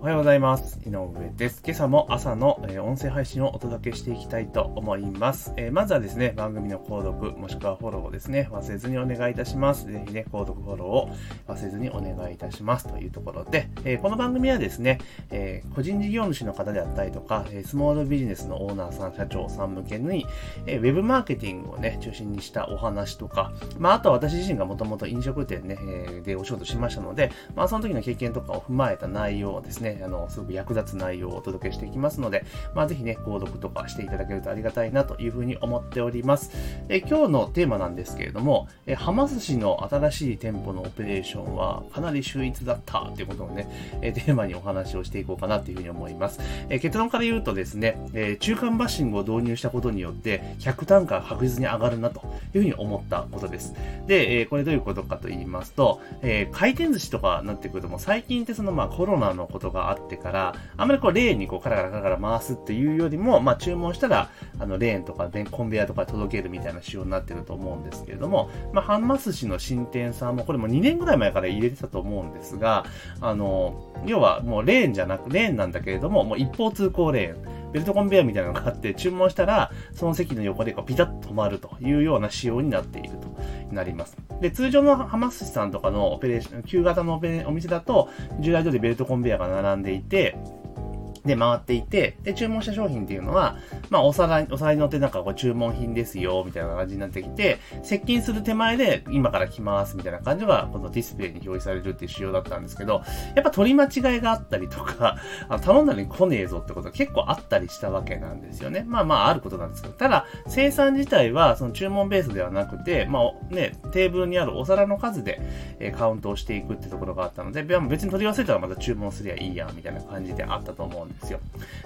おはようございます。井上です。今朝も朝の、えー音声配信をお届けしていきたいと思います。えーまずはですね、番組の購読、もしくはフォローをですね、忘れずにお願いいたします。ぜひね、購読、フォローを忘れずにお願いいたします。というところで、えーこの番組はですね、え個人事業主の方であったりとか、えスモールビジネスのオーナーさん、社長さん向けに、えーウェブマーケティングをね、中心にしたお話とか、まあ、あとは私自身がもともと飲食店ね、えでお仕事しましたので、まあ、その時の経験とかを踏まえた内容をですね、あの、すごく役立つ内容をお届けしていきますので、まあ、ぜひね、購読とかしていただけるとありがたいなというふうに思っております。え今日のテーマなんですけれども、えはま寿司の新しい店舗のオペレーションはかなり秀逸だったということをね、えテーマにお話をしていこうかなというふうに思います。え結論から言うとですね、え中間バッシングを導入したことによって、100単価が確実に上がるなというふうに思ったことです。で、えこれどういうことかと言いますと、え回転寿司とかなってくると、も最近ってそのまあコロナのことがあってから、あんまりこうレーンにこうカラカラカラカラ回すっていうよりも、まあ注文したら、あのレーンとかでコンベヤとか届けるみたいな仕様になってると思うんですけれども、まあハンマス氏の新店さんもこれも2年ぐらい前から入れてたと思うんですが、あの、要はもうレーンじゃなく、レーンなんだけれども、もう一方通行レーン。ベルトコンベアみたいなのがあって、注文したら、その席の横でこうピタッと止まるというような仕様になっているとなります。で、通常の浜寿司さんとかのオペレーション、旧型のお店だと、従来通りベルトコンベアが並んでいて、で、回っていて、で、注文した商品っていうのは、まあ、お皿、お皿に乗ってなんかこう注文品ですよ、みたいな感じになってきて、接近する手前で今から来ます、みたいな感じが、このディスプレイに表示されるっていう仕様だったんですけど、やっぱ取り間違いがあったりとか、あの頼んだのに来ねえぞってことが結構あったりしたわけなんですよね。まあまああることなんですけど、ただ、生産自体はその注文ベースではなくて、まあね、テーブルにあるお皿の数で、えカウントをしていくってところがあったので、別に取り忘れたらまた注文すりゃいいや、みたいな感じであったと思うんですですよ。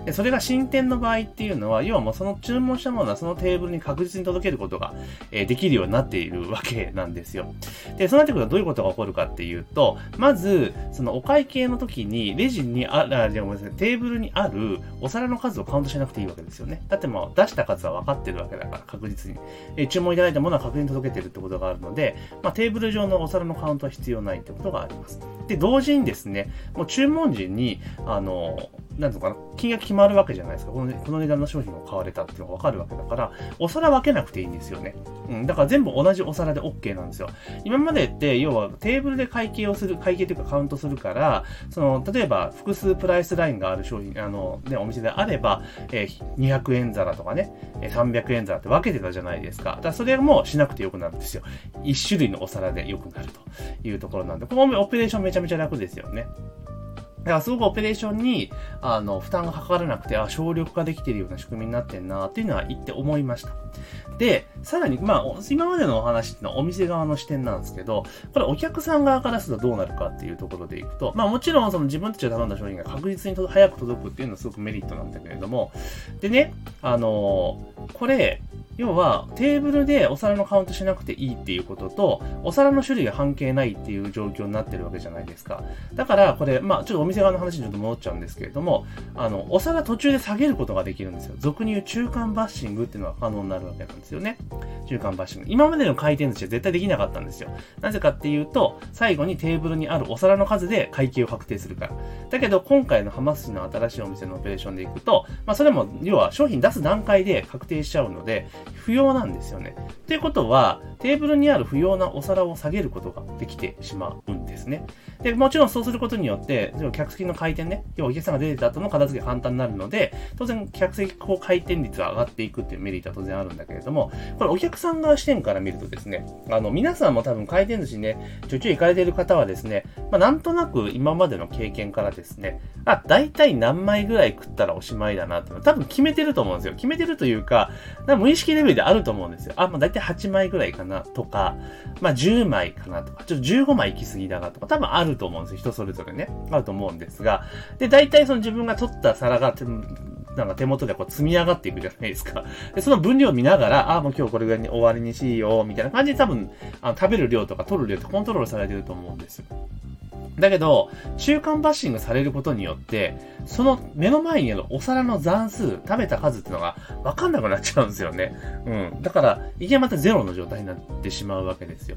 で、それが新店の場合っていうのは、要はもうその注文したものはそのテーブルに確実に届けることが、えーできるようになっているわけなんですよ。で、そうなってくるとどういうことが起こるかっていうと、まず、そのお会計の時に、レジにあ、あ、じゃあごめんなさい、テーブルにあるお皿の数をカウントしなくていいわけですよね。だってもう出した数は分かってるわけだから、確実に。え注文いただいたものは確実に届けてるってことがあるので、まあ、テーブル上のお皿のカウントは必要ないってことがあります。で、同時にですね、もう注文時に、あの、なんとかな、金額決まるわけじゃないですか。このねこの値段の商品を買われたっていうのがわかるわけだから、お皿分けなくていいんですよね。うん、だから全部同じお皿で OK なんですよ。今までって、要はテーブルで会計をする、会計というかカウントするから、その、例えば複数プライスラインがある商品、あの、ね、お店であれば、えー200円皿とかね、え300円皿って分けてたじゃないですか。だからそれもしなくてよくなるんですよ。一種類のお皿でよくなるというところなんで、このオペレーションめちゃめちゃ楽ですよね。だからすごくオペレーションに、あの、負担がかからなくて、あ、省力化できてるような仕組みになってんなっていうのは言って思いました。で、さらに、まあ、今までのお話っていうのはお店側の視点なんですけど、これお客さん側からするとどうなるかっていうところでいくと、まあもちろんその自分たちが頼んだ商品が確実に早く届くっていうのはすごくメリットなんだけれども、でね、あのこれ、要はテーブルでお皿のカウントしなくていいっていうことと、お皿の種類が関係ないっていう状況になってるわけじゃないですか。だから、これ、まあちょっとお店側の話にちょっと戻っちゃうんですけれども、あの、お皿途中で下げることができるんですよ。俗に言う中間バッシングっていうのが可能になるわけなんですよね。中間バッシング。今までの回転寿司は絶対できなかったんですよ。なぜかっていうと、最後にテーブルにあるお皿の数で会計を確定するから。だけど、今回のハマスの新しいお店のオペレーションでいくと、まあそれも、要は商品出す段階で確定しちゃうので、不要なんですよね。っていうことは、テーブルにある不要なお皿を下げることができてしまうんですね。で、もちろんそうすることによって、客席の回転ね、要はお客さんが出てた後の片付けが簡単になるので、当然客席こう回転率が上がっていくっていうメリットは当然あるんだけれども、これお客さん側視点から見るとですね、あの、皆さんも多分回転寿司ね、ちょいちょい行かれてる方はですね、まあ、なんとなく今までの経験からですね、あ、大体何枚ぐらい食ったらおしまいだなっていうの多分決めてると思うんですよ。決めてるというか、か無意識レベルであると思うんですよ。あ、まあ大体8枚ぐらいかなとか、まあ10枚かなとか、ちょっと15枚行き過ぎだなとか、多分あると思うんですよ。人それぞれね。あると思うんですが、で、大体その自分が取った皿が、なんか手元でこう積み上がっていくじゃないですか。で、その分量を見ながら、あ、もう今日これぐらいに終わりにしよう、みたいな感じで多分、あの食べる量とか取る量ってコントロールされてると思うんですよ。だけど、中間バッシングされることによって、その目の前にあるお皿の残数、食べた数っていうのが分かんなくなっちゃうんですよね。うん。だから、いきなりまたゼロの状態になってしまうわけですよ。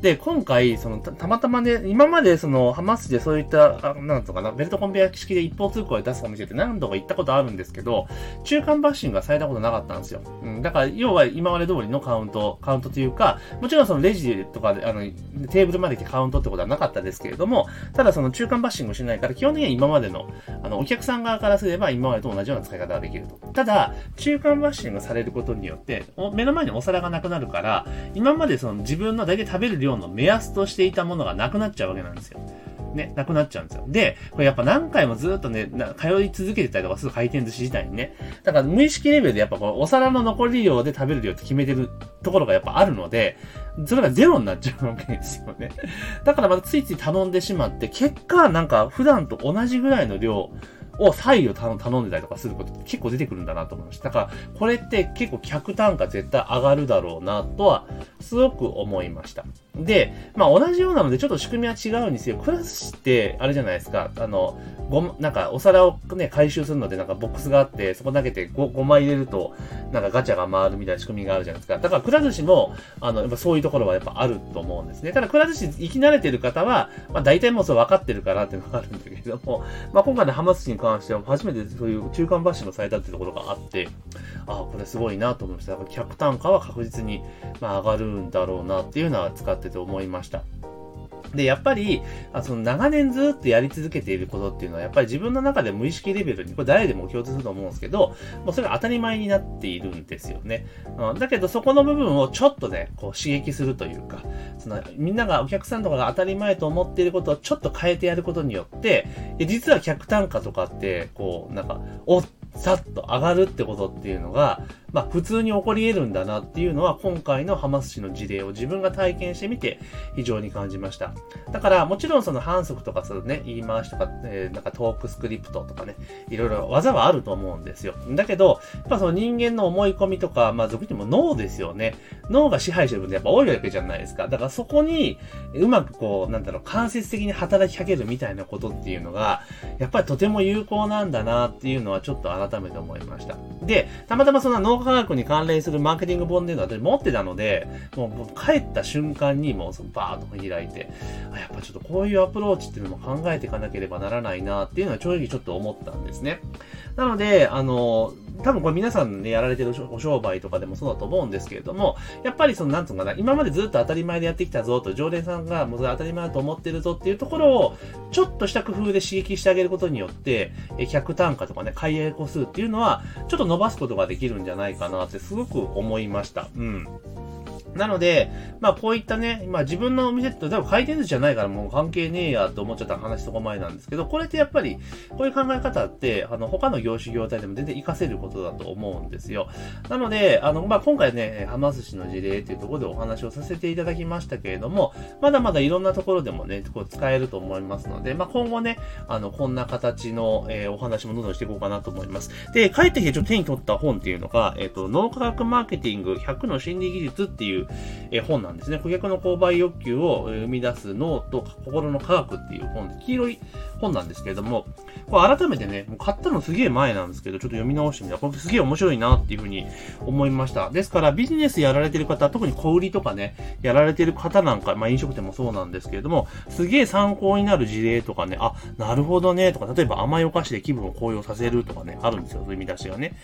で、今回、そのた、たまたまね、今までその、ハマスでそういった、あなんとかな、ベルトコンベヤ式で一方通行で出すお店って何度か行ったことあるんですけど、中間バッシングはされたことなかったんですよ。うん、だから、要は今まで通りのカウント、カウントというか、もちろんそのレジとかで、あの、テーブルまで来てカウントってことはなかったですけれども、ただその中間バッシングしないから、基本的には今までの、あの、お客さん側からすれば今までと同じような使い方ができると。ただ、中間バッシングされることによって、お目の前にお皿がなくなるから、今までその自分の大体食べる量の目安としていたものがなくなっちゃうわけなんですよ。ね、なくなっちゃうんですよ。で、これやっぱ何回もずっとね、通い続けてたりとかする回転寿司自体にね。だから無意識レベルでやっぱこう、お皿の残り量で食べる量って決めてるところがやっぱあるので、それがゼロになっちゃうわけですよね。だからまたついつい頼んでしまって、結果なんか普段と同じぐらいの量、を再度頼んでたりとかすることって結構出てくるんだなと思いました。だから、これって結構客単価絶対上がるだろうなとは、すごく思いました。で、まあ同じようなのでちょっと仕組みは違うんですよ。クラスって、あれじゃないですか。あの、ご、なんかお皿をね、回収するのでなんかボックスがあって、そこ投げて 5, 5枚入れると、なんかガチャが回るみたいな仕組みがあるじゃないですか。だからくら寿司も、あの、やっぱそういうところはやっぱあると思うんですね。ただくら寿司行き慣れてる方は、まあ大体もうそう分かってるからっていうのがあるんだけれども、まあ今回のハマ寿司に関しては初めてそういう中間バッシングされたっていうところがあって、ああ、これすごいなと思いました。だから客単価は確実に、まあ上がるんだろうなっていうのは使ってて思いました。で、やっぱり、あその長年ずっとやり続けていることっていうのは、やっぱり自分の中で無意識レベルに、これ誰でも共通すると思うんですけど、もうそれが当たり前になっているんですよね。うん、だけど、そこの部分をちょっとね、こう刺激するというか、その、みんながお客さんとかが当たり前と思っていることをちょっと変えてやることによって、実は客単価とかって、こう、なんか、おっさっと上がるってことっていうのが、まあ普通に起こり得るんだなっていうのは今回のハマス氏の事例を自分が体験してみて非常に感じました。だからもちろんその反則とかそのね、言い回しとか、えー、なんかトークスクリプトとかね、いろいろ技はあると思うんですよ。だけど、やっぱその人間の思い込みとか、まあ俗にも脳ですよね。脳が支配してる分でやっぱ多いわけじゃないですか。だからそこにうまくこう、なんだろう、間接的に働きかけるみたいなことっていうのが、やっぱりとても有効なんだなっていうのはちょっと改めて思いました。で、たまたまそんな脳科学に関連するマーケティング本っていうのは私持ってたので、もう帰った瞬間にもうバーッと開いて、あ、やっぱちょっとこういうアプローチっていうのも考えていかなければならないなっていうのは正直ちょっと思ったんですね。なので、あの、多分これ皆さんね、やられてるお商売とかでもそうだと思うんですけれども、やっぱりその、なんつうのかな、今までずっと当たり前でやってきたぞと、常連さんがもうそれ当たり前だと思ってるぞっていうところを、ちょっとした工夫で刺激してあげることによって、え客単価とかね、買い上げ個数っていうのは、ちょっと伸ばすことができるんじゃないかなってすごく思いました。うん。なので、まあこういったね、まあ自分のお店って多分回転寿司じゃないからもう関係ねえやと思っちゃった話とこ前なんですけど、これってやっぱり、こういう考え方って、あの、他の業種業態でも全然活かせることだと思うんですよ。なので、あの、まあ今回ね、はま寿司の事例っていうところでお話をさせていただきましたけれども、まだまだいろんなところでもね、こう使えると思いますので、まあ今後ね、あの、こんな形の、えー、お話もどんどんしていこうかなと思います。で、帰ってきてちょっと手に取った本っていうのが、えっ、ー、と、脳科学マーケティング100の心理技術っていう、いえ、本なんですね。顧客の購買欲求を生み出す脳と心の科学っていう本で、黄色い本なんですけれども、これ改めてね、もう買ったのすげえ前なんですけど、ちょっと読み直してみたら、これすげえ面白いなっていうふうに思いました。ですから、ビジネスやられてる方、特に小売りとかね、やられてる方なんか、まあ飲食店もそうなんですけれども、すげえ参考になる事例とかね、あ、なるほどね、とか、例えば甘いお菓子で気分を高揚させるとかね、あるんですよ、そういう見出しがね。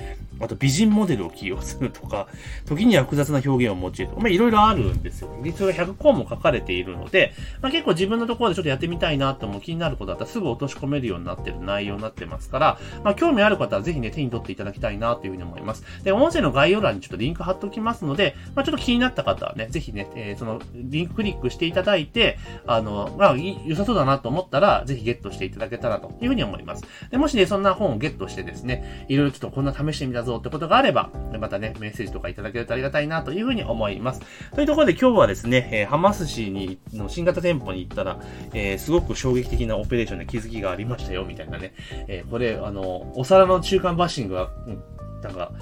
あと、美人モデルを起用するとか、時には複雑な表現を用いると、まあいろいろあるるんですよ。それが100項も書かれているので、まあ結構自分のところでちょっとやってみたいなと思う気になることだったらすぐ落とし込めるようになってる内容になってますから、まあ、興味ある方はぜひね、手に取っていただきたいなというふうに思います。で、音声の概要欄にちょっとリンク貼っておきますので、まあ、ちょっと気になった方はね、ぜひね、えー、その、リンククリックしていただいて、あの、まあ、良さそうだなと思ったら、ぜひゲットしていただけたらというふうに思います。で、もしね、そんな本をゲットしてですね、いろいろちょっとこんな試してみたぞってことがあれば、またね、メッセージとかいただけるとありがたいなというふうに思います。とところで今日はですね、えー、ハマス氏に、の新型店舗に行ったら、えー、すごく衝撃的なオペレーションで気づきがありましたよ、みたいなね、えー、これ、あの、お皿の中間バッシングは、うん、なんか、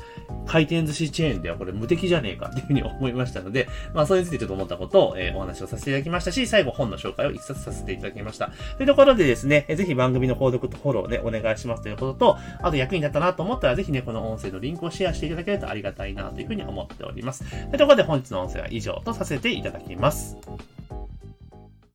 回転寿司チェーンではこれ無敵じゃねえかっていうふうに思いましたので、まあそれについてちょっと思ったことを、えー、お話をさせていただきましたし、最後本の紹介を一冊させていただきました。というところでですね、えー、ぜひ番組の購読とフォローでお願いしますということと、あと役に立ったなと思ったらぜひね、この音声のリンクをシェアしていただけるとありがたいなというふうに思っております。というところで本日の音声は以上とさせていただきます。